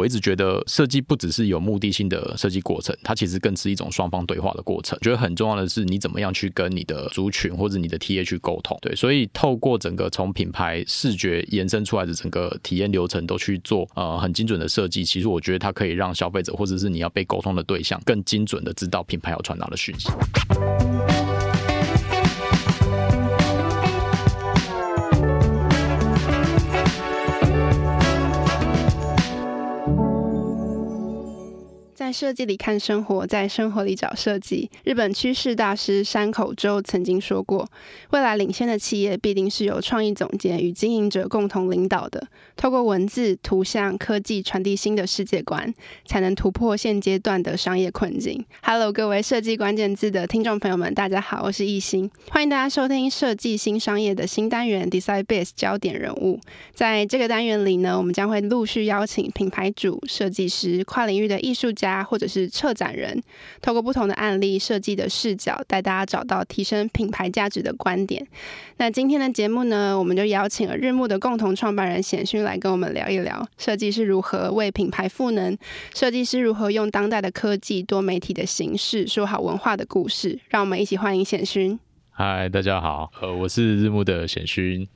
我一直觉得设计不只是有目的性的设计过程，它其实更是一种双方对话的过程。觉得很重要的是你怎么样去跟你的族群或者你的 TA 去沟通。对，所以透过整个从品牌视觉延伸出来的整个体验流程都去做呃很精准的设计，其实我觉得它可以让消费者或者是你要被沟通的对象更精准的知道品牌要传达的讯息。在设计里看生活，在生活里找设计。日本趋势大师山口周曾经说过：“未来领先的企业必定是由创意总监与经营者共同领导的，透过文字、图像、科技传递新的世界观，才能突破现阶段的商业困境。” Hello，各位设计关键字的听众朋友们，大家好，我是艺兴，欢迎大家收听设计新商业的新单元 Design Base 焦点人物。在这个单元里呢，我们将会陆续邀请品牌主、设计师、跨领域的艺术家。或者是策展人，透过不同的案例设计的视角，带大家找到提升品牌价值的观点。那今天的节目呢，我们就邀请了日暮的共同创办人显勋来跟我们聊一聊设计是如何为品牌赋能，设计师如何用当代的科技、多媒体的形式说好文化的故事。让我们一起欢迎显勋。嗨，大家好，呃，我是日暮的显勋。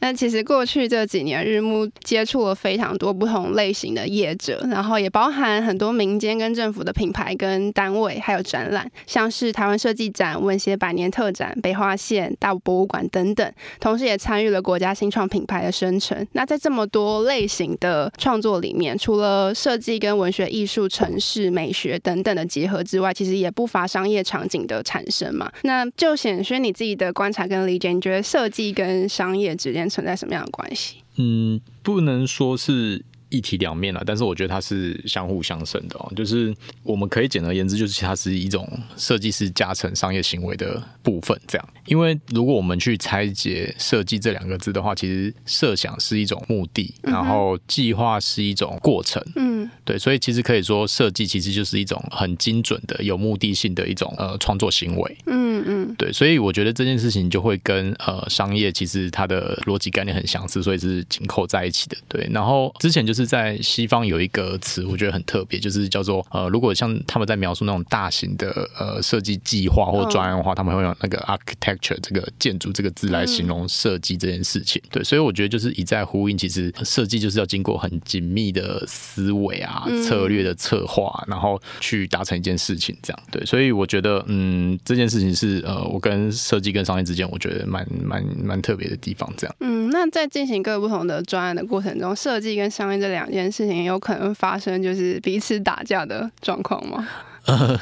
那其实过去这几年，日暮接触了非常多不同类型的业者，然后也包含很多民间跟政府的品牌跟单位，还有展览，像是台湾设计展、文协百年特展、北花线、大博物馆等等，同时也参与了国家新创品牌的生成。那在这么多类型的创作里面，除了设计跟文学、艺术、城市美学等等的结合之外，其实也不乏商业场景的产生嘛。那就显勋你自己的观察跟理解，你觉得设计跟商业之间存在什么样的关系？嗯，不能说是。一体两面了，但是我觉得它是相互相生的哦。就是我们可以简而言之，就是它是一种设计师加成商业行为的部分。这样，因为如果我们去拆解“设计”这两个字的话，其实设想是一种目的，然后计划是一种过程。嗯，对，所以其实可以说，设计其实就是一种很精准的、有目的性的一种呃创作行为。嗯嗯，对，所以我觉得这件事情就会跟呃商业其实它的逻辑概念很相似，所以是紧扣在一起的。对，然后之前就是。在西方有一个词，我觉得很特别，就是叫做呃，如果像他们在描述那种大型的呃设计计划或专案的话，哦、他们会用那个 architecture 这个建筑这个字来形容设计这件事情。嗯、对，所以我觉得就是一再呼应，其实设计就是要经过很紧密的思维啊、策略的策划，然后去达成一件事情。这样对，所以我觉得嗯，这件事情是呃，我跟设计跟商业之间，我觉得蛮蛮蛮特别的地方。这样嗯，那在进行各个不同的专案的过程中，设计跟商业这两件事情有可能发生，就是彼此打架的状况吗？呃，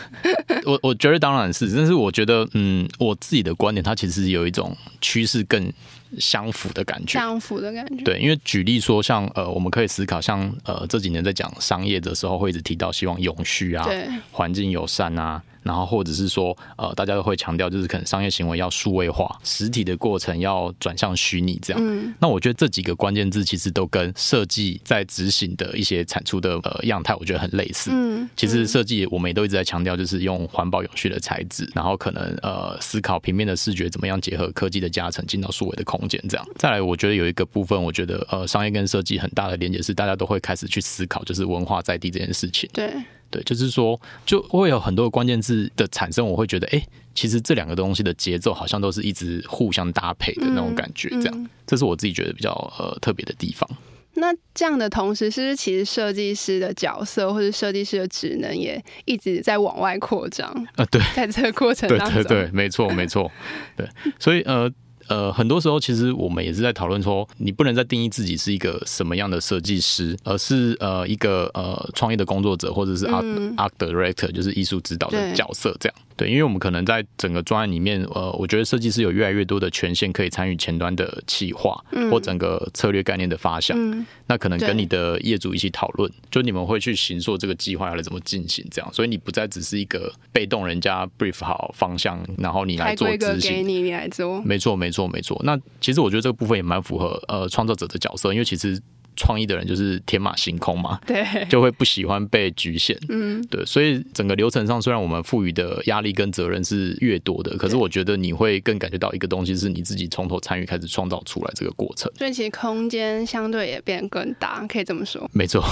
我我觉得当然是，但是我觉得，嗯，我自己的观点，它其实有一种趋势更相符的感觉，相符的感觉。对，因为举例说，像呃，我们可以思考，像呃这几年在讲商业的时候，会一直提到希望永续啊，对，环境友善啊。然后或者是说，呃，大家都会强调，就是可能商业行为要数位化，实体的过程要转向虚拟这样。嗯。那我觉得这几个关键字其实都跟设计在执行的一些产出的呃样态，我觉得很类似。嗯。其实设计我们也都一直在强调，就是用环保永续的材质，然后可能呃思考平面的视觉怎么样结合科技的加成，进到数位的空间这样。再来，我觉得有一个部分，我觉得呃商业跟设计很大的连接是，大家都会开始去思考，就是文化在地这件事情。对。对，就是说，就会有很多关键字的产生，我会觉得，哎，其实这两个东西的节奏好像都是一直互相搭配的那种感觉，这样，嗯嗯、这是我自己觉得比较呃特别的地方。那这样的同时，是不是其实设计师的角色或者设计师的职能也一直在往外扩张？啊、呃，对，在这个过程当中，对对对，没错没错，对，所以呃。呃，很多时候其实我们也是在讨论说，你不能再定义自己是一个什么样的设计师，而是呃一个呃创业的工作者，或者是 art、嗯、art director，就是艺术指导的角色这样。对，因为我们可能在整个专案里面，呃，我觉得设计师有越来越多的权限可以参与前端的企划，嗯、或整个策略概念的发想。嗯、那可能跟你的业主一起讨论，就你们会去行说这个计划要来怎么进行，这样。所以你不再只是一个被动人家 brief 好方向，然后你来做执行。给你，你来做。没错，没错，没错。那其实我觉得这个部分也蛮符合呃创作者的角色，因为其实。创意的人就是天马行空嘛，对，就会不喜欢被局限，嗯，对，所以整个流程上，虽然我们赋予的压力跟责任是越多的，可是我觉得你会更感觉到一个东西是你自己从头参与开始创造出来这个过程，所以其实空间相对也变更大，可以这么说，没错，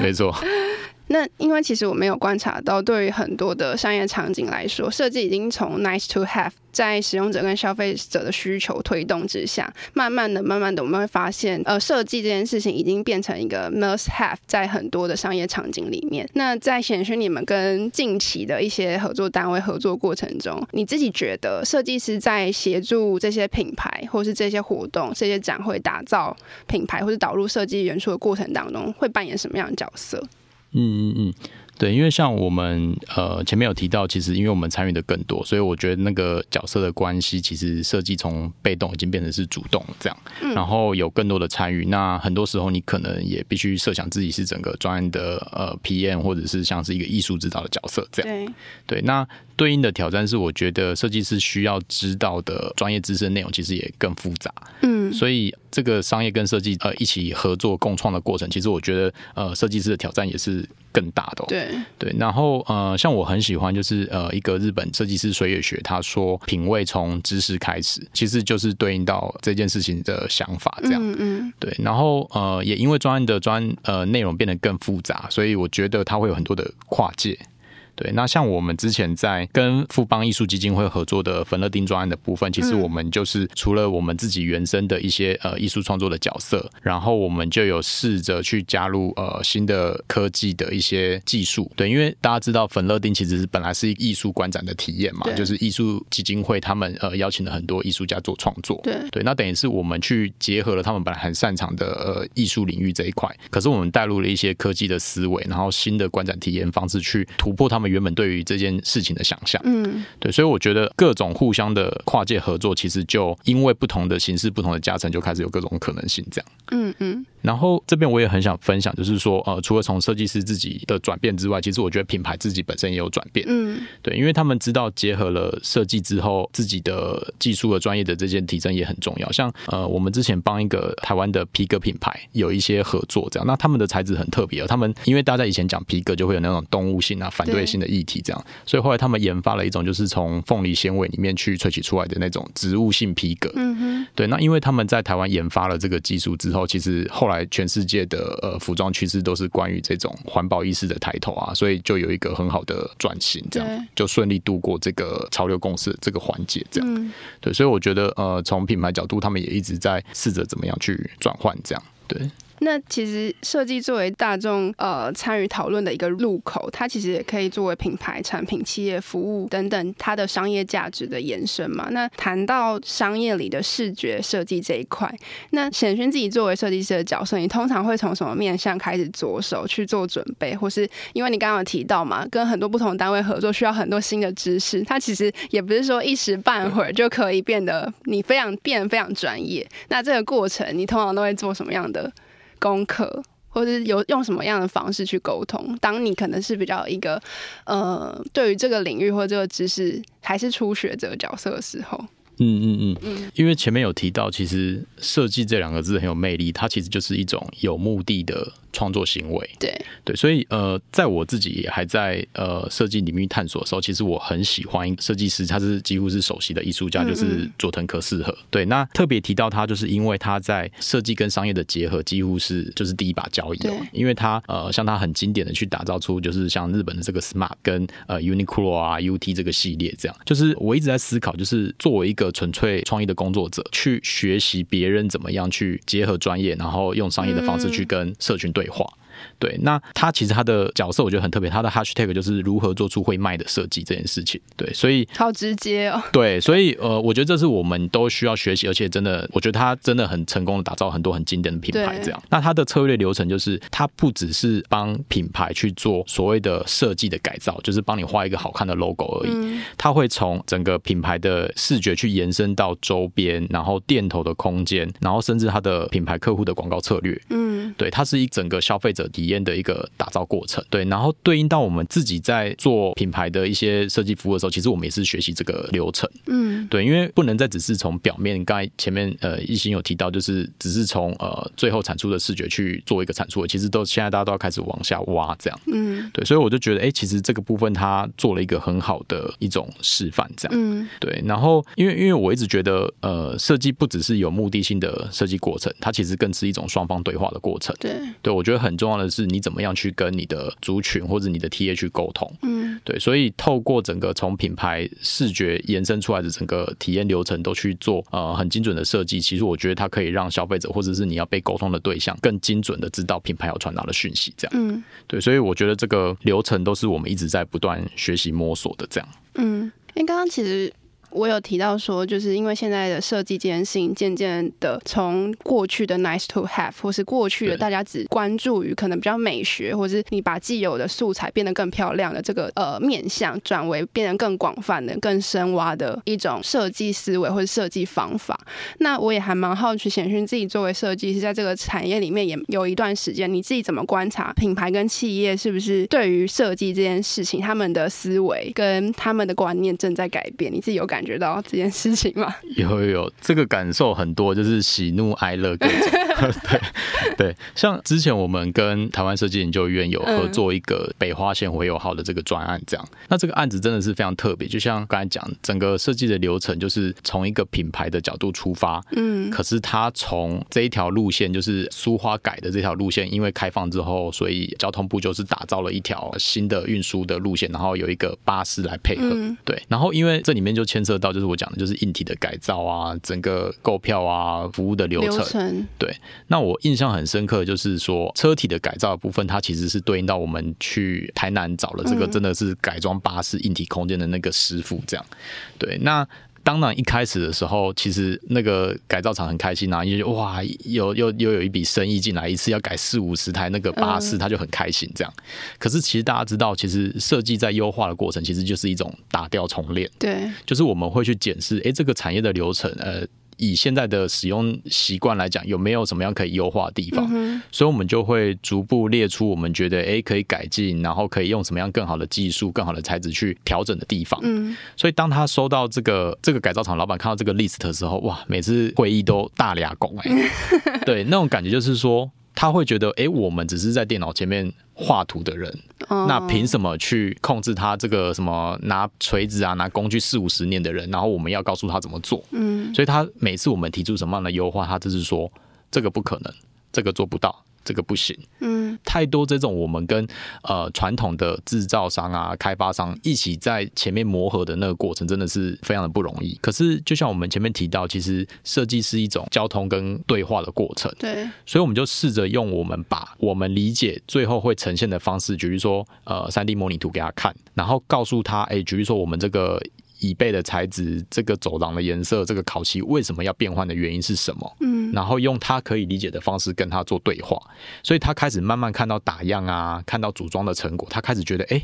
没错。那因为其实我没有观察到，对于很多的商业场景来说，设计已经从 nice to have，在使用者跟消费者的需求推动之下，慢慢的、慢慢的，我们会发现，呃，设计这件事情已经变成一个 must have，在很多的商业场景里面。那在显示你们跟近期的一些合作单位合作过程中，你自己觉得设计师在协助这些品牌，或是这些活动、这些展会打造品牌，或是导入设计元素的过程当中，会扮演什么样的角色？嗯嗯嗯，对，因为像我们呃前面有提到，其实因为我们参与的更多，所以我觉得那个角色的关系，其实设计从被动已经变成是主动这样，嗯、然后有更多的参与。那很多时候你可能也必须设想自己是整个专案的呃 PM，或者是像是一个艺术指导的角色这样。对，对，那对应的挑战是，我觉得设计师需要知道的专业知识内容其实也更复杂。嗯，所以这个商业跟设计呃一起合作共创的过程，其实我觉得呃设计师的挑战也是更大的哦。对对，然后呃像我很喜欢就是呃一个日本设计师水野学，他说品味从知识开始，其实就是对应到这件事情的想法这样。嗯嗯。对，然后呃也因为专案的专呃内容变得更复杂，所以我觉得它会有很多的跨界。对，那像我们之前在跟富邦艺术基金会合作的粉乐丁专案的部分，其实我们就是除了我们自己原生的一些呃艺术创作的角色，然后我们就有试着去加入呃新的科技的一些技术。对，因为大家知道粉乐丁其实是本来是艺术观展的体验嘛，就是艺术基金会他们呃邀请了很多艺术家做创作。对对，那等于是我们去结合了他们本来很擅长的呃艺术领域这一块，可是我们带入了一些科技的思维，然后新的观展体验方式去突破他们。原本对于这件事情的想象，嗯，对，所以我觉得各种互相的跨界合作，其实就因为不同的形式、不同的加成，就开始有各种可能性，这样，嗯嗯。然后这边我也很想分享，就是说，呃，除了从设计师自己的转变之外，其实我觉得品牌自己本身也有转变，嗯，对，因为他们知道结合了设计之后，自己的技术和专业的这件提升也很重要。像呃，我们之前帮一个台湾的皮革品牌有一些合作，这样，那他们的材质很特别，他们因为大家以前讲皮革就会有那种动物性啊、反对性的议题，这样，所以后来他们研发了一种，就是从凤梨纤维里面去萃取出来的那种植物性皮革，嗯哼，对，那因为他们在台湾研发了这个技术之后，其实后来。全世界的呃服装趋势都是关于这种环保意识的抬头啊，所以就有一个很好的转型，这样就顺利度过这个潮流共识这个环节，这样对，所以我觉得呃从品牌角度，他们也一直在试着怎么样去转换，这样对。那其实设计作为大众呃参与讨论的一个入口，它其实也可以作为品牌、产品、企业服务等等它的商业价值的延伸嘛。那谈到商业里的视觉设计这一块，那显勋自己作为设计师的角色，你通常会从什么面向开始着手去做准备？或是因为你刚刚有提到嘛，跟很多不同单位合作需要很多新的知识，它其实也不是说一时半会儿就可以变得你非常变得非常专业。那这个过程你通常都会做什么样的？功课，或者是有用什么样的方式去沟通？当你可能是比较一个呃，对于这个领域或这个知识还是初学者角色的时候，嗯嗯嗯嗯，因为前面有提到，其实设计这两个字很有魅力，它其实就是一种有目的的。创作行为，对对，所以呃，在我自己也还在呃设计领域探索的时候，其实我很喜欢设计师，他是几乎是首席的艺术家，就是佐藤可士和。对，那特别提到他，就是因为他在设计跟商业的结合，几乎是就是第一把交椅哦。因为他呃，像他很经典的去打造出，就是像日本的这个 Smart 跟呃 Uniqlo 啊 UT 这个系列，这样。就是我一直在思考，就是作为一个纯粹创意的工作者，去学习别人怎么样去结合专业，然后用商业的方式去跟社群对。对话。对，那他其实他的角色我觉得很特别，他的 hashtag 就是如何做出会卖的设计这件事情。对，所以好直接哦。对，所以呃，我觉得这是我们都需要学习，而且真的，我觉得他真的很成功的打造很多很经典的品牌。这样，那他的策略流程就是，他不只是帮品牌去做所谓的设计的改造，就是帮你画一个好看的 logo 而已。嗯、他会从整个品牌的视觉去延伸到周边，然后店头的空间，然后甚至他的品牌客户的广告策略。嗯，对，他是一整个消费者的体验的一个打造过程。对，然后对应到我们自己在做品牌的一些设计服务的时候，其实我们也是学习这个流程。嗯，对，因为不能再只是从表面，刚才前面呃一心有提到，就是只是从呃最后产出的视觉去做一个产出，其实都现在大家都要开始往下挖这样。嗯，对，所以我就觉得，哎，其实这个部分它做了一个很好的一种示范，这样。嗯，对，然后因为因为我一直觉得，呃，设计不只是有目的性的设计过程，它其实更是一种双方对话的过程。对，对我觉得很重要的是，你怎么样去跟你的族群或者你的 TA 去沟通。嗯，对，所以透过整个从品牌视觉延伸出来的整个体验流程都去做呃很精准的设计，其实我觉得它可以让消费者或者是你要被沟通的对象更精准的知道品牌要传达的讯息。这样，嗯，对，所以我觉得这个流程都是我们一直在不断学习摸索的。这样，嗯，因为刚刚其实。我有提到说，就是因为现在的设计这件事情，渐渐的从过去的 nice to have，或是过去的大家只关注于可能比较美学，或是你把既有的素材变得更漂亮的这个呃面向，转为变得更广泛的、更深挖的一种设计思维或者设计方法。那我也还蛮好奇，显勋自己作为设计师，在这个产业里面也有一段时间，你自己怎么观察品牌跟企业是不是对于设计这件事情，他们的思维跟他们的观念正在改变？你自己有感觉到这件事情吗？有有有，这个感受很多，就是喜怒哀乐各种。对对，像之前我们跟台湾设计研究院有合作一个北花线回友号的这个专案，这样。那这个案子真的是非常特别，就像刚才讲，整个设计的流程就是从一个品牌的角度出发。嗯。可是它从这一条路线，就是苏花改的这条路线，因为开放之后，所以交通部就是打造了一条新的运输的路线，然后有一个巴士来配合。对。然后因为这里面就牵涉到，就是我讲的，就是硬体的改造啊，整个购票啊，服务的流程。流程。对。那我印象很深刻，就是说车体的改造的部分，它其实是对应到我们去台南找了这个真的是改装巴士硬体空间的那个师傅，这样。对，那当然一开始的时候，其实那个改造厂很开心啊，因为哇，又又又有一笔生意进来，一次要改四五十台那个巴士，他就很开心这样。可是其实大家知道，其实设计在优化的过程，其实就是一种打掉重练。对，就是我们会去检视，哎，这个产业的流程，呃。以现在的使用习惯来讲，有没有什么样可以优化的地方？嗯、所以，我们就会逐步列出我们觉得诶可以改进，然后可以用什么样更好的技术、更好的材质去调整的地方。嗯，所以当他收到这个这个改造厂老板看到这个 list 的时候，哇，每次会议都大俩拱哎，对，那种感觉就是说。他会觉得，哎，我们只是在电脑前面画图的人，那凭什么去控制他这个什么拿锤子啊、拿工具四五十年的人？然后我们要告诉他怎么做。嗯，所以他每次我们提出什么样的优化，他就是说这个不可能，这个做不到。这个不行，嗯，太多这种我们跟呃传统的制造商啊、开发商一起在前面磨合的那个过程，真的是非常的不容易。可是就像我们前面提到，其实设计是一种交通跟对话的过程，对，所以我们就试着用我们把我们理解最后会呈现的方式，举例说呃三 D 模拟图给他看，然后告诉他，哎，举例说我们这个。椅背的材质，这个走廊的颜色，这个烤漆为什么要变换的原因是什么？嗯，然后用他可以理解的方式跟他做对话，所以他开始慢慢看到打样啊，看到组装的成果，他开始觉得，哎。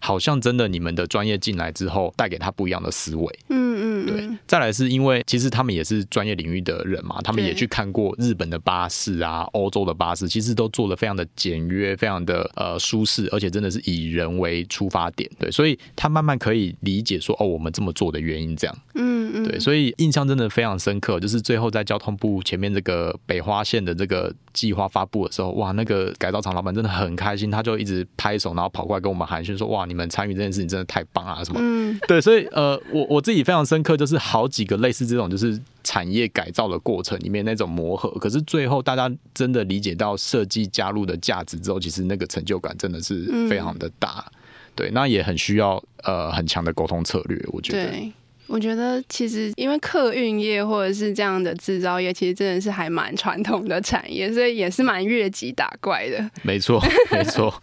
好像真的，你们的专业进来之后，带给他不一样的思维。嗯嗯，对。再来是因为，其实他们也是专业领域的人嘛，他们也去看过日本的巴士啊，欧洲的巴士，其实都做的非常的简约，非常的呃舒适，而且真的是以人为出发点。对，所以他慢慢可以理解说，哦，我们这么做的原因这样。嗯嗯，对，所以印象真的非常深刻，就是最后在交通部前面这个北花线的这个计划发布的时候，哇，那个改造厂老板真的很开心，他就一直拍手，然后跑过来跟我们寒暄说，哇。你们参与这件事情真的太棒啊！什么？嗯，对，所以呃，我我自己非常深刻，就是好几个类似这种，就是产业改造的过程里面那种磨合，可是最后大家真的理解到设计加入的价值之后，其实那个成就感真的是非常的大。嗯、对，那也很需要呃很强的沟通策略，我觉得。对，我觉得其实因为客运业或者是这样的制造业，其实真的是还蛮传统的产业，所以也是蛮越级打怪的。没错，没错。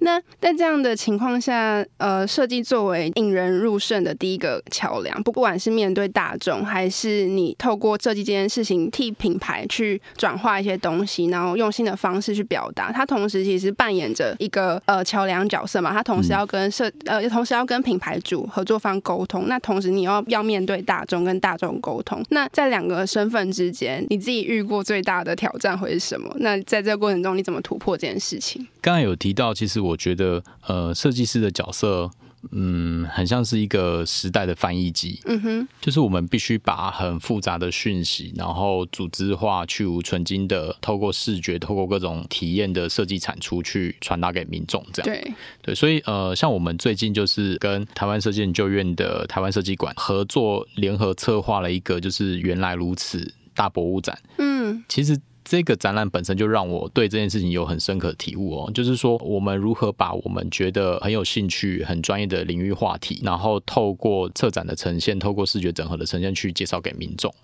那在这样的情况下，呃，设计作为引人入胜的第一个桥梁，不管是面对大众，还是你透过设计这件事情替品牌去转化一些东西，然后用新的方式去表达，它同时其实扮演着一个呃桥梁角色嘛。它同时要跟设呃，同时要跟品牌主合作方沟通，那同时你要要面对大众跟大众沟通。那在两个身份之间，你自己遇过最大的挑战会是什么？那在这个过程中，你怎么突破这件事情？刚才有提到，其实我觉得，呃，设计师的角色，嗯，很像是一个时代的翻译机。嗯哼，就是我们必须把很复杂的讯息，然后组织化、去芜存菁的，透过视觉、透过各种体验的设计产出，去传达给民众。这样，对对，所以呃，像我们最近就是跟台湾设计研究院的台湾设计馆合作，联合策划了一个，就是原来如此大博物展。嗯，其实。这个展览本身就让我对这件事情有很深刻的体悟哦，就是说我们如何把我们觉得很有兴趣、很专业的领域话题，然后透过策展的呈现，透过视觉整合的呈现去介绍给民众。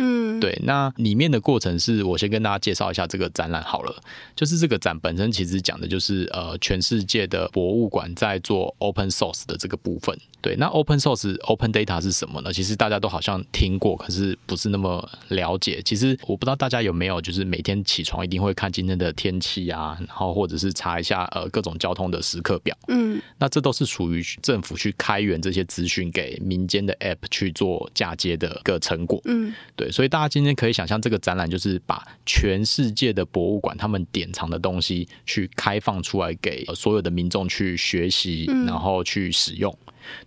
嗯，对，那里面的过程是我先跟大家介绍一下这个展览好了，就是这个展本身其实讲的就是呃全世界的博物馆在做 open source 的这个部分。对，那 open source open data 是什么呢？其实大家都好像听过，可是不是那么了解。其实我不知道大家有没有就是每天起床一定会看今天的天气啊，然后或者是查一下呃各种交通的时刻表。嗯，那这都是属于政府去开源这些资讯给民间的 app 去做嫁接的一个成果。嗯，对。所以大家今天可以想象，这个展览就是把全世界的博物馆他们典藏的东西去开放出来，给所有的民众去学习，然后去使用。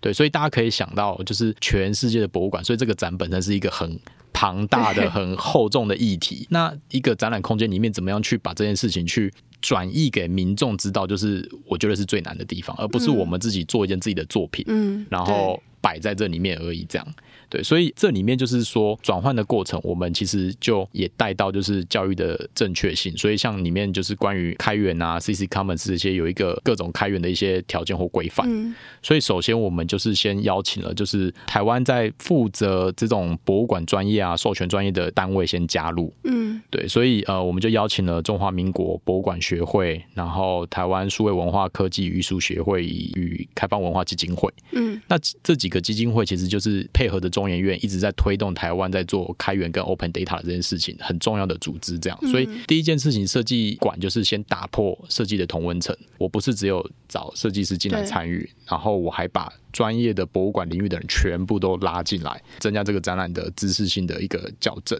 对，所以大家可以想到，就是全世界的博物馆，所以这个展本身是一个很庞大的、很厚重的议题。那一个展览空间里面，怎么样去把这件事情去转移给民众知道，就是我觉得是最难的地方，而不是我们自己做一件自己的作品，嗯，然后摆在这里面而已，这样。对，所以这里面就是说转换的过程，我们其实就也带到就是教育的正确性。所以像里面就是关于开源啊、CC Commons 这些有一个各种开源的一些条件或规范。嗯。所以首先我们就是先邀请了就是台湾在负责这种博物馆专业啊、授权专业的单位先加入。嗯。对，所以呃我们就邀请了中华民国博物馆学会，然后台湾数位文化科技与艺术学会与开放文化基金会。嗯。那这几个基金会其实就是配合的中。中研院一直在推动台湾在做开源跟 open data 的这件事情，很重要的组织。这样，所以第一件事情，设计馆就是先打破设计的同温层。我不是只有找设计师进来参与，然后我还把专业的博物馆领域的人全部都拉进来，增加这个展览的知识性的一个校正。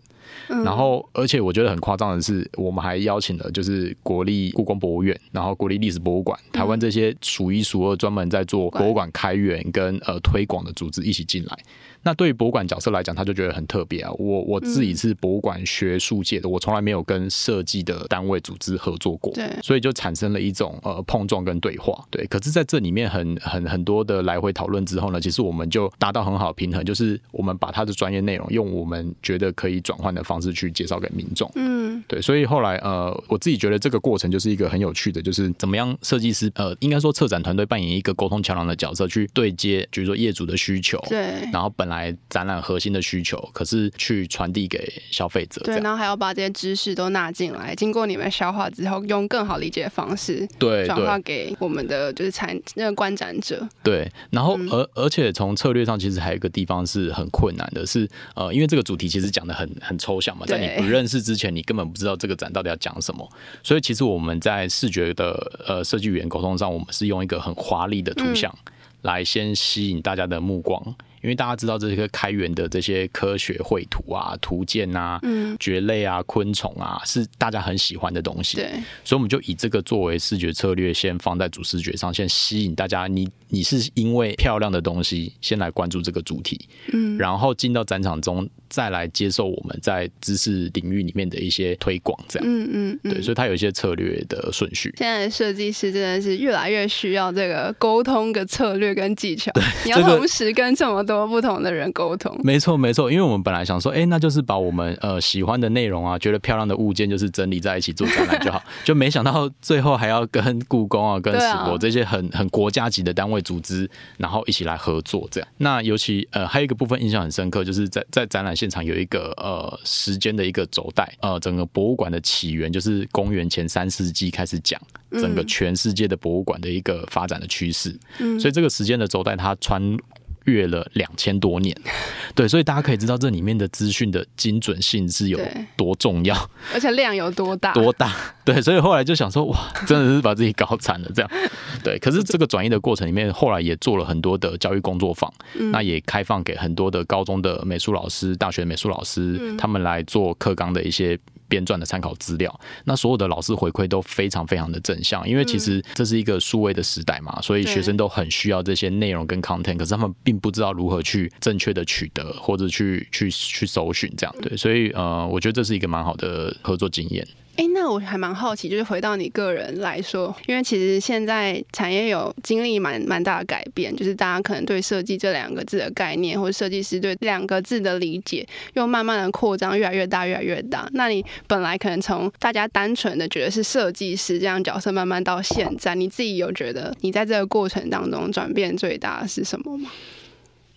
然后，而且我觉得很夸张的是，我们还邀请了就是国立故宫博物院，然后国立历史博物馆，台湾这些数一数二专门在做博物馆开源跟呃推广的组织一起进来。那对于博物馆角色来讲，他就觉得很特别啊。我我自己是博物馆学术界的，我从来没有跟设计的单位组织合作过，对，所以就产生了一种呃碰撞跟对话。对，可是在这里面很很很多的来回讨论之后呢，其实我们就达到很好的平衡，就是我们把他的专业内容用我们觉得可以转换的方式去介绍给民众。嗯，对，所以后来呃，我自己觉得这个过程就是一个很有趣的，就是怎么样设计师呃，应该说策展团队扮演一个沟通桥梁的角色，去对接，比如说业主的需求，对，然后本来。来展览核心的需求，可是去传递给消费者。对，然后还要把这些知识都纳进来，经过你们消化之后，用更好理解的方式，对，转化给我们的就是参那个观展者。对，然后而而且从策略上，其实还有一个地方是很困难的，是呃，因为这个主题其实讲的很很抽象嘛，在你不认识之前，你根本不知道这个展到底要讲什么。所以其实我们在视觉的呃设计语言沟通上，我们是用一个很华丽的图像来先吸引大家的目光。嗯因为大家知道这些开源的这些科学绘图啊、图鉴啊、嗯、蕨类啊、昆虫啊，是大家很喜欢的东西。对，所以我们就以这个作为视觉策略，先放在主视觉上，先吸引大家。你你是因为漂亮的东西先来关注这个主题，嗯，然后进到展场中。再来接受我们在知识领域里面的一些推广，这样，嗯嗯，对，所以它有一些策略的顺序。现在的设计师真的是越来越需要这个沟通的策略跟技巧，你要同时跟这么多不同的人沟通。没错，没错，因为我们本来想说，哎、欸，那就是把我们呃喜欢的内容啊，觉得漂亮的物件，就是整理在一起做展览就好，就没想到最后还要跟故宫啊、跟史博这些很很国家级的单位组织，然后一起来合作这样。那尤其呃还有一个部分印象很深刻，就是在在展览现场有一个呃时间的一个轴带，呃，整个博物馆的起源就是公元前三世纪开始讲整个全世界的博物馆的一个发展的趋势，嗯，所以这个时间的轴带它穿越了两千多年，对，所以大家可以知道这里面的资讯的精准性是有多重要，而且量有多大，多大，对，所以后来就想说，哇，真的是把自己搞惨了，这样，对。可是这个转移的过程里面，后来也做了很多的教育工作坊，嗯、那也开放给很多的高中的美术老师、大学美术老师，嗯、他们来做课纲的一些。编撰的参考资料，那所有的老师回馈都非常非常的正向，因为其实这是一个数位的时代嘛，所以学生都很需要这些内容跟 content，可是他们并不知道如何去正确的取得或者去去去搜寻这样，对，所以呃，我觉得这是一个蛮好的合作经验。哎，那我还蛮好奇，就是回到你个人来说，因为其实现在产业有经历蛮蛮大的改变，就是大家可能对设计这两个字的概念，或者设计师对两个字的理解，又慢慢的扩张，越来越大，越来越大。那你本来可能从大家单纯的觉得是设计师这样角色，慢慢到现在，你自己有觉得你在这个过程当中转变最大的是什么吗？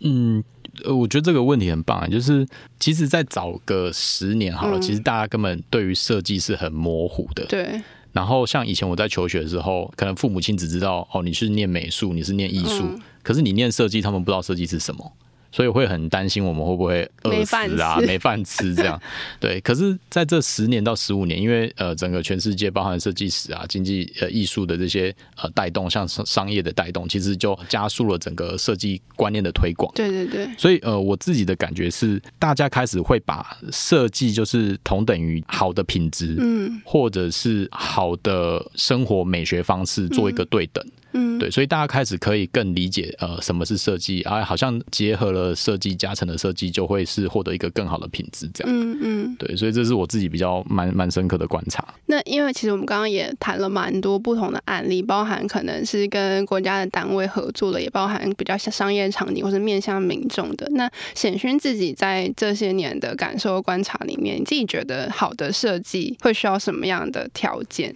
嗯。呃，我觉得这个问题很棒，就是其实再早个十年好了，嗯、其实大家根本对于设计是很模糊的。对。然后像以前我在求学的时候，可能父母亲只知道哦，你是念美术，你是念艺术，嗯、可是你念设计，他们不知道设计是什么。所以会很担心我们会不会饿死啊，没饭吃这样。对，可是在这十年到十五年，因为呃整个全世界包含设计史啊、经济呃艺术的这些呃带动，像商商业的带动，其实就加速了整个设计观念的推广。对对对。所以呃我自己的感觉是，大家开始会把设计就是同等于好的品质，嗯，或者是好的生活美学方式做一个对等。嗯，对，所以大家开始可以更理解呃什么是设计啊，好像结合了设计加成的设计，就会是获得一个更好的品质这样。嗯嗯，对，所以这是我自己比较蛮蛮深刻的观察。那因为其实我们刚刚也谈了蛮多不同的案例，包含可能是跟国家的单位合作的，也包含比较像商业场景或是面向民众的。那显勋自己在这些年的感受观察里面，你自己觉得好的设计会需要什么样的条件？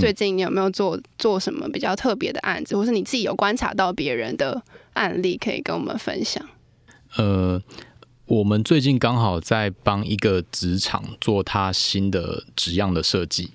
最近你有没有做做什么比较特别的案子，或是你自己有观察到别人的案例，可以跟我们分享？呃，我们最近刚好在帮一个职场做他新的纸样的设计。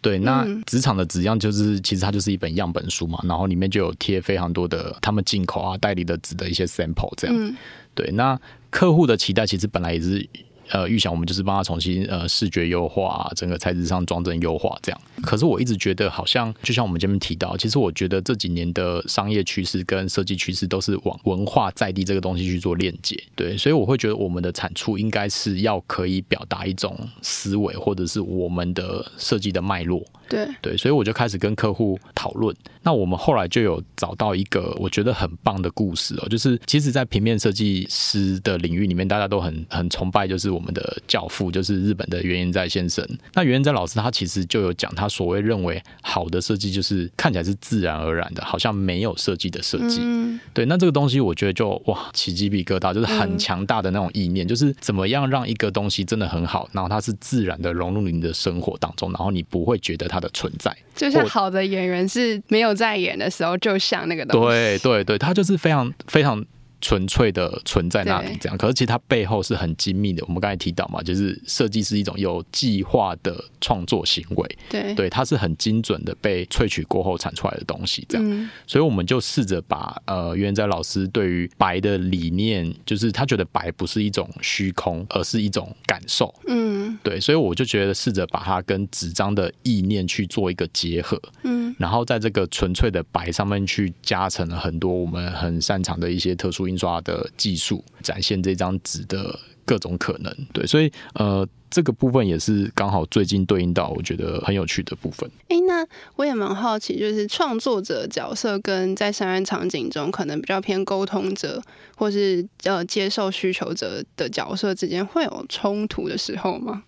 对，那职场的纸样就是其实它就是一本样本书嘛，然后里面就有贴非常多的他们进口啊代理的纸的一些 sample 这样。嗯、对，那客户的期待其实本来也是。呃，预想我们就是帮他重新呃视觉优化，整个材质上装帧优化这样。可是我一直觉得，好像就像我们前面提到，其实我觉得这几年的商业趋势跟设计趋势都是往文化在地这个东西去做链接。对，所以我会觉得我们的产出应该是要可以表达一种思维，或者是我们的设计的脉络。对对，所以我就开始跟客户讨论。那我们后来就有找到一个我觉得很棒的故事哦，就是其实，在平面设计师的领域里面，大家都很很崇拜，就是我们的教父，就是日本的原研哉先生。那原研哉老师他其实就有讲，他所谓认为好的设计就是看起来是自然而然的，好像没有设计的设计。嗯、对，那这个东西我觉得就哇起鸡皮疙瘩，就是很强大的那种意念，嗯、就是怎么样让一个东西真的很好，然后它是自然的融入你的生活当中，然后你不会觉得它的存在，就像好的演员是没有在演的时候，就像那个东西，对对对，他就是非常非常。纯粹的存在那里，这样。可是其实它背后是很精密的。我们刚才提到嘛，就是设计是一种有计划的创作行为。对，对，它是很精准的被萃取过后产出来的东西。这样，嗯、所以我们就试着把呃原研哉老师对于白的理念，就是他觉得白不是一种虚空，而是一种感受。嗯，对，所以我就觉得试着把它跟纸张的意念去做一个结合。嗯，然后在这个纯粹的白上面去加成了很多我们很擅长的一些特殊。印刷的技术展现这张纸的各种可能，对，所以呃，这个部分也是刚好最近对应到我觉得很有趣的部分。哎，那我也蛮好奇，就是创作者角色跟在商业场景中可能比较偏沟通者，或是呃接受需求者的角色之间会有冲突的时候吗？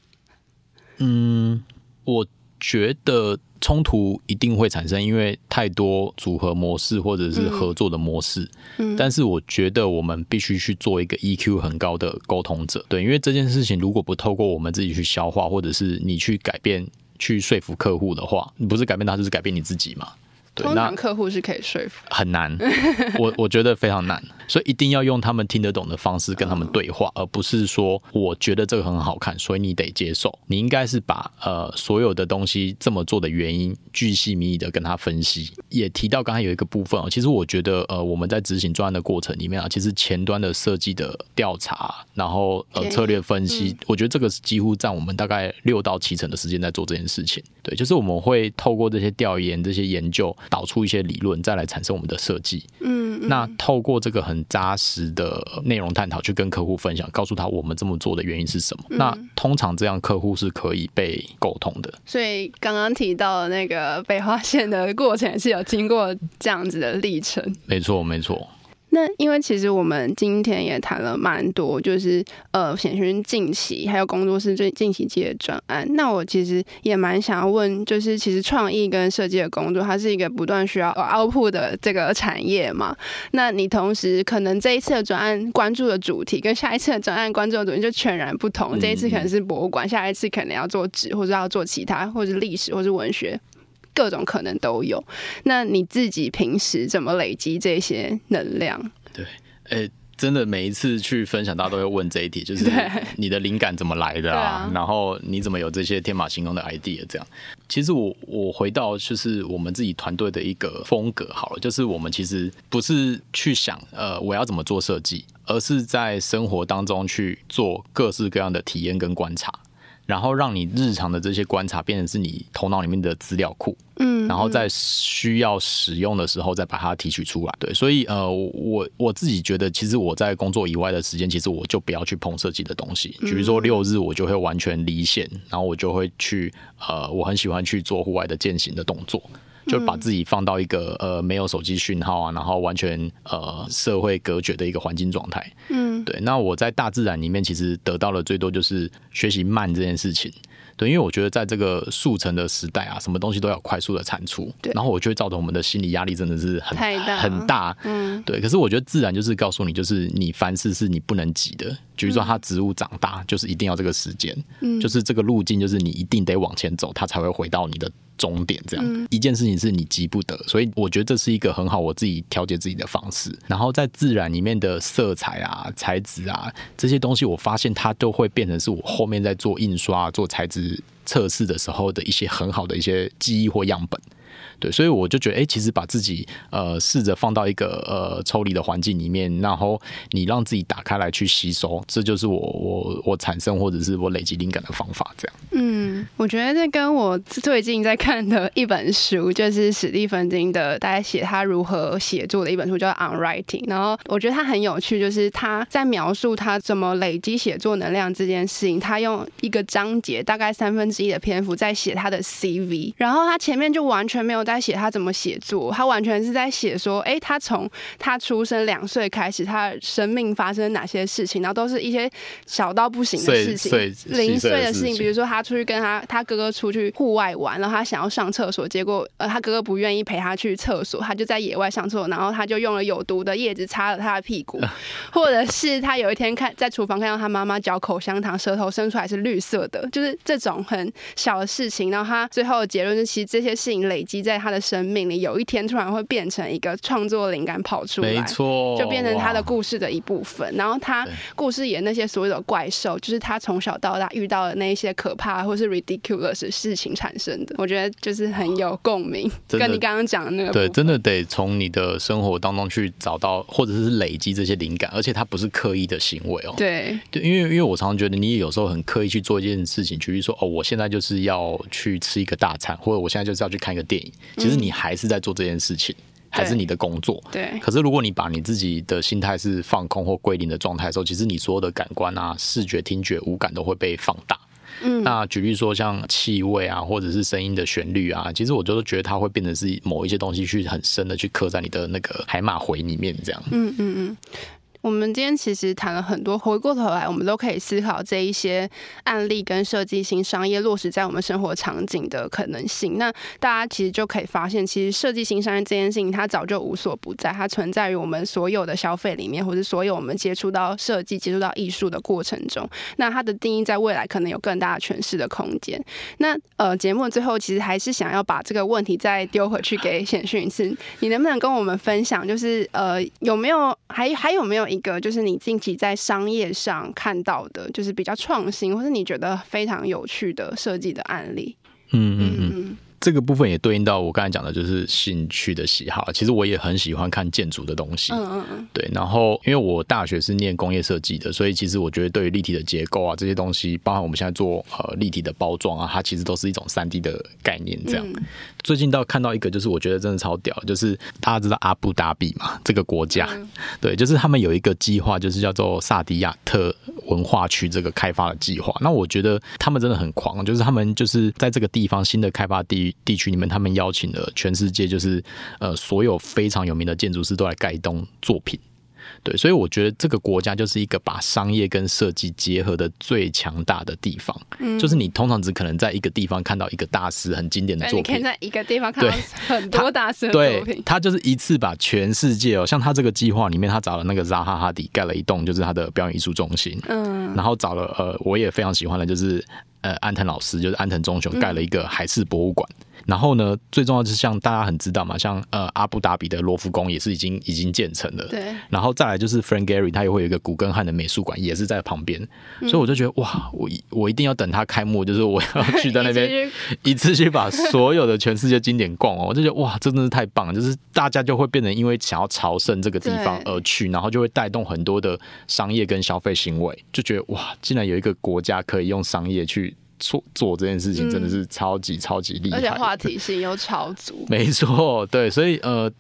嗯，我觉得。冲突一定会产生，因为太多组合模式或者是合作的模式。嗯，但是我觉得我们必须去做一个 EQ 很高的沟通者。对，因为这件事情如果不透过我们自己去消化，或者是你去改变、去说服客户的话，你不是改变他，就是改变你自己嘛。对，通常客户是可以说服，很难，我我觉得非常难。所以一定要用他们听得懂的方式跟他们对话，而不是说我觉得这个很好看，所以你得接受。你应该是把呃所有的东西这么做的原因巨细靡遗的跟他分析。也提到刚才有一个部分哦，其实我觉得呃我们在执行专案的过程里面啊，其实前端的设计的调查，然后呃策略分析，我觉得这个是几乎占我们大概六到七成的时间在做这件事情。对，就是我们会透过这些调研、这些研究导出一些理论，再来产生我们的设计。嗯，那透过这个很。扎实的内容探讨，去跟客户分享，告诉他我们这么做的原因是什么。嗯、那通常这样客户是可以被沟通的。所以刚刚提到的那个被发现的过程是有经过这样子的历程。没错，没错。那因为其实我们今天也谈了蛮多，就是呃，显勋近期还有工作室最近期接的专案。那我其实也蛮想要问，就是其实创意跟设计的工作，它是一个不断需要 output 的这个产业嘛？那你同时可能这一次的专案关注的主题跟下一次的专案关注的主题就全然不同。这一次可能是博物馆，下一次可能要做纸，或者要做其他，或者历史，或者是文学。各种可能都有，那你自己平时怎么累积这些能量？对，哎、欸，真的每一次去分享，大家都会问这一题，就是你的灵感怎么来的啊？啊然后你怎么有这些天马行空的 idea？这样，其实我我回到就是我们自己团队的一个风格好了，就是我们其实不是去想呃我要怎么做设计，而是在生活当中去做各式各样的体验跟观察。然后让你日常的这些观察变成是你头脑里面的资料库，嗯，然后在需要使用的时候再把它提取出来。对，所以呃，我我自己觉得，其实我在工作以外的时间，其实我就不要去碰设计的东西。比如说六日，我就会完全离线，然后我就会去呃，我很喜欢去做户外的践行的动作。就把自己放到一个呃没有手机讯号啊，然后完全呃社会隔绝的一个环境状态。嗯，对。那我在大自然里面其实得到的最多就是学习慢这件事情。对，因为我觉得在这个速成的时代啊，什么东西都要快速的产出。对。然后我就会造成我们的心理压力真的是很大很大。嗯。对。可是我觉得自然就是告诉你，就是你凡事是你不能急的。比如说它植物长大，就是一定要这个时间。嗯。就是这个路径，就是你一定得往前走，它才会回到你的。终点这样、嗯、一件事情是你急不得，所以我觉得这是一个很好我自己调节自己的方式。然后在自然里面的色彩啊、材质啊这些东西，我发现它都会变成是我后面在做印刷、做材质测试的时候的一些很好的一些记忆或样本。对，所以我就觉得，哎、其实把自己呃试着放到一个呃抽离的环境里面，然后你让自己打开来去吸收，这就是我我我产生或者是我累积灵感的方法。这样，嗯，我觉得这跟我最近在看的一本书，就是史蒂芬金的，大家写他如何写作的一本书，叫《On Writing》。然后我觉得他很有趣，就是他在描述他怎么累积写作能量这件事情。他用一个章节，大概三分之一的篇幅在写他的 CV，然后他前面就完全没有。在写他怎么写作，他完全是在写说，哎、欸，他从他出生两岁开始，他生命发生哪些事情，然后都是一些小到不行的事情，零碎的事情，比如说他出去跟他他哥哥出去户外玩，然后他想要上厕所，结果呃他哥哥不愿意陪他去厕所，他就在野外上厕所，然后他就用了有毒的叶子擦了他的屁股，或者是他有一天看在厨房看到他妈妈嚼口香糖，舌头伸出来是绿色的，就是这种很小的事情，然后他最后的结论是，其实这些事情累积在。他的生命里，有一天突然会变成一个创作灵感跑出来，没错，就变成他的故事的一部分。然后他故事里那些所有的怪兽，就是他从小到大遇到的那一些可怕或是 ridiculous 的事情产生的。我觉得就是很有共鸣，跟你刚刚讲的那个对，真的得从你的生活当中去找到，或者是累积这些灵感，而且他不是刻意的行为哦。对对，因为因为我常常觉得你也有时候很刻意去做一件事情，就是说哦，我现在就是要去吃一个大餐，或者我现在就是要去看一个电影。其实你还是在做这件事情，嗯、还是你的工作。对。可是如果你把你自己的心态是放空或归零的状态的时候，其实你所有的感官啊，视觉、听觉、五感都会被放大。嗯。那举例说，像气味啊，或者是声音的旋律啊，其实我就是觉得它会变成是某一些东西去很深的去刻在你的那个海马回里面，这样。嗯嗯嗯。我们今天其实谈了很多，回过头来，我们都可以思考这一些案例跟设计新商业落实在我们生活场景的可能性。那大家其实就可以发现，其实设计新商业这件事情，它早就无所不在，它存在于我们所有的消费里面，或者所有我们接触到设计、接触到艺术的过程中。那它的定义在未来可能有更大的诠释的空间。那呃，节目最后其实还是想要把这个问题再丢回去给显讯一次，你能不能跟我们分享，就是呃，有没有还 还有没有一一个就是你近期在商业上看到的，就是比较创新，或是你觉得非常有趣的设计的案例。嗯嗯嗯。这个部分也对应到我刚才讲的，就是兴趣的喜好。其实我也很喜欢看建筑的东西。嗯嗯嗯。对，然后因为我大学是念工业设计的，所以其实我觉得对于立体的结构啊这些东西，包含我们现在做呃立体的包装啊，它其实都是一种三 D 的概念。这样。嗯、最近倒看到一个，就是我觉得真的超屌，就是大家知道阿布达比嘛，这个国家，嗯、对，就是他们有一个计划，就是叫做萨迪亚特文化区这个开发的计划。那我觉得他们真的很狂，就是他们就是在这个地方新的开发地。地区里面，他们邀请了全世界，就是呃，所有非常有名的建筑师都来盖一栋作品。对，所以我觉得这个国家就是一个把商业跟设计结合的最强大的地方。嗯，就是你通常只可能在一个地方看到一个大师很经典的作品，你可以在一个地方看到 很多大师的作品。对，他就是一次把全世界哦，像他这个计划里面，他找了那个扎哈哈迪盖了一栋，就是他的表演艺术中心。嗯，然后找了呃，我也非常喜欢的，就是呃安藤老师，就是安藤忠雄盖了一个海事博物馆。嗯然后呢，最重要就是像大家很知道嘛，像呃阿布达比的罗浮宫也是已经已经建成了。对。然后再来就是 Frank Gehry，他也会有一个古根汉的美术馆，也是在旁边。嗯、所以我就觉得哇，我我一定要等它开幕，就是我要去到那边 一次去把所有的全世界经典逛哦。我就觉得哇，真的是太棒了，就是大家就会变成因为想要朝圣这个地方而去，然后就会带动很多的商业跟消费行为，就觉得哇，竟然有一个国家可以用商业去。做做这件事情真的是超级超级厉害，而且话题性又超足。没错，对，所以呃，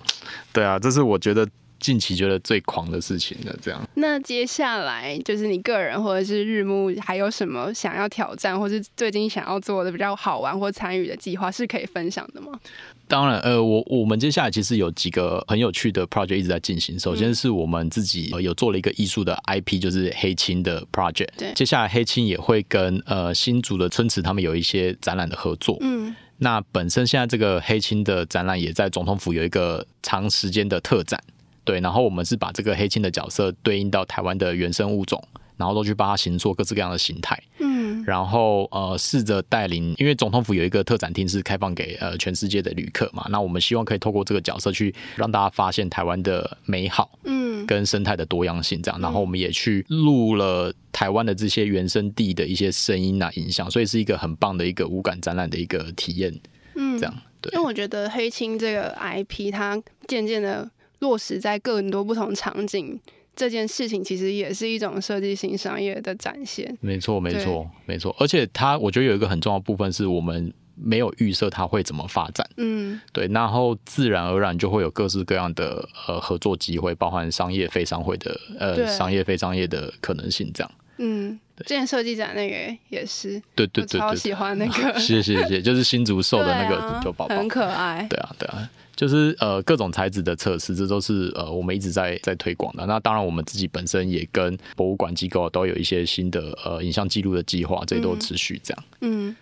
对啊，这是我觉得近期觉得最狂的事情了。这样，那接下来就是你个人或者是日暮还有什么想要挑战，或是最近想要做的比较好玩或参与的计划，是可以分享的吗？当然，呃，我我们接下来其实有几个很有趣的 project 一直在进行。首先是我们自己有做了一个艺术的 IP，就是黑青的 project。对，接下来黑青也会跟呃新竹的春池他们有一些展览的合作。嗯，那本身现在这个黑青的展览也在总统府有一个长时间的特展。对，然后我们是把这个黑青的角色对应到台湾的原生物种。然后都去帮它形塑各式各样的形态，嗯，然后呃试着带领，因为总统府有一个特展厅是开放给呃全世界的旅客嘛，那我们希望可以透过这个角色去让大家发现台湾的美好，嗯，跟生态的多样性这样，然后我们也去录了台湾的这些原生地的一些声音啊影像，所以是一个很棒的一个五感展览的一个体验，嗯，这样，对，因为我觉得黑青这个 IP 它渐渐的落实在更多不同场景。这件事情其实也是一种设计型商业的展现。没错，没错，没错。而且它，我觉得有一个很重要的部分是我们没有预设它会怎么发展。嗯，对。然后自然而然就会有各式各样的呃合作机会，包含商业非商会的呃商业非商业的可能性这样。嗯，对之前设计展那个也是。对对对，超喜欢那个。谢谢谢谢，就是新竹兽的那个足球宝宝，很可爱。对啊对啊。就是呃各种材质的测试，这都是呃我们一直在在推广的。那当然我们自己本身也跟博物馆机构都有一些新的呃影像记录的计划，这都持续这样。嗯，嗯，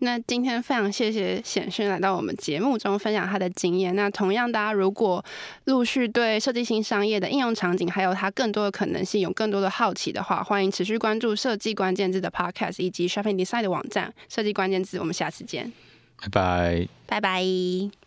那今天非常谢谢显勋来到我们节目中分享他的经验。那同样，大家如果陆续对设计新商业的应用场景，还有它更多的可能性，有更多的好奇的话，欢迎持续关注设计关键字的 Podcast 以及 Shopping Design 的网站设计关键字。我们下次见，拜拜，拜拜。